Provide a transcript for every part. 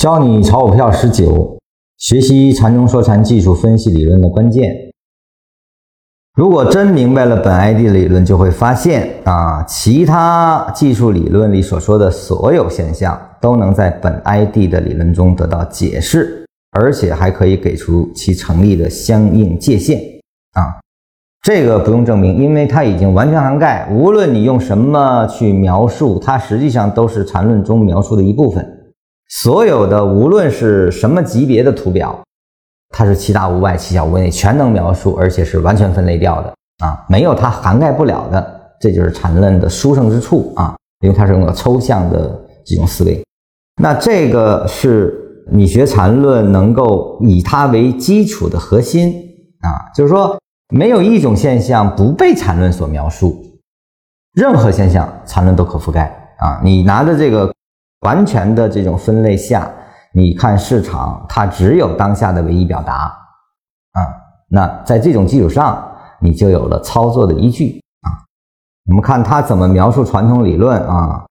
教你炒股票十九，学习禅中说禅技术分析理论的关键。如果真明白了本 ID 理论，就会发现啊，其他技术理论里所说的所有现象，都能在本 ID 的理论中得到解释，而且还可以给出其成立的相应界限啊。这个不用证明，因为它已经完全涵盖，无论你用什么去描述，它实际上都是禅论中描述的一部分。所有的无论是什么级别的图表，它是七大无外，七小无内，全能描述，而且是完全分类掉的啊，没有它涵盖不了的，这就是禅论的殊胜之处啊，因为它是用了抽象的这种思维。那这个是你学禅论能够以它为基础的核心啊，就是说没有一种现象不被禅论所描述，任何现象禅论都可覆盖啊，你拿着这个。完全的这种分类下，你看市场，它只有当下的唯一表达，啊，那在这种基础上，你就有了操作的依据啊。我们看他怎么描述传统理论啊？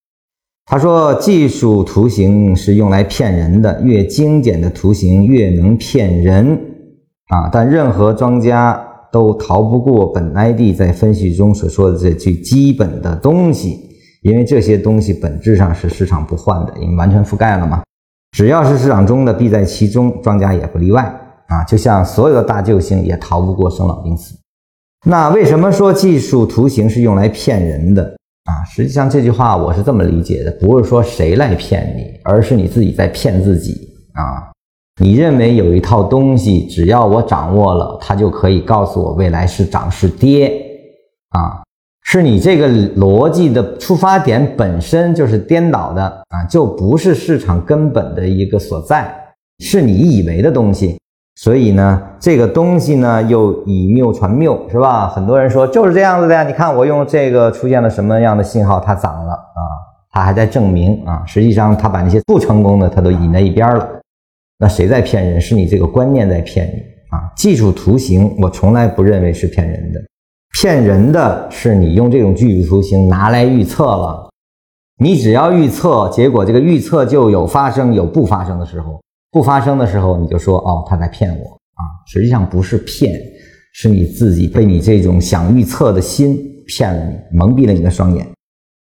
他说，技术图形是用来骗人的，越精简的图形越能骗人啊。但任何庄家都逃不过本 ID 在分析中所说的这最基本的东西。因为这些东西本质上是市场不换的，因为完全覆盖了嘛。只要是市场中的，必在其中，庄家也不例外啊。就像所有的大救星也逃不过生老病死。那为什么说技术图形是用来骗人的啊？实际上这句话我是这么理解的，不是说谁来骗你，而是你自己在骗自己啊。你认为有一套东西，只要我掌握了，它就可以告诉我未来是涨是跌啊。是你这个逻辑的出发点本身就是颠倒的啊，就不是市场根本的一个所在，是你以为的东西。所以呢，这个东西呢又以谬传谬，是吧？很多人说就是这样子的呀。你看我用这个出现了什么样的信号，它涨了啊，它还在证明啊，实际上它把那些不成功的它都引在一边了。那谁在骗人？是你这个观念在骗你啊。技术图形我从来不认为是骗人的。骗人的是你用这种句子图形拿来预测了，你只要预测，结果这个预测就有发生有不发生的时候，不发生的时候你就说哦他在骗我啊，实际上不是骗，是你自己被你这种想预测的心骗了你，蒙蔽了你的双眼。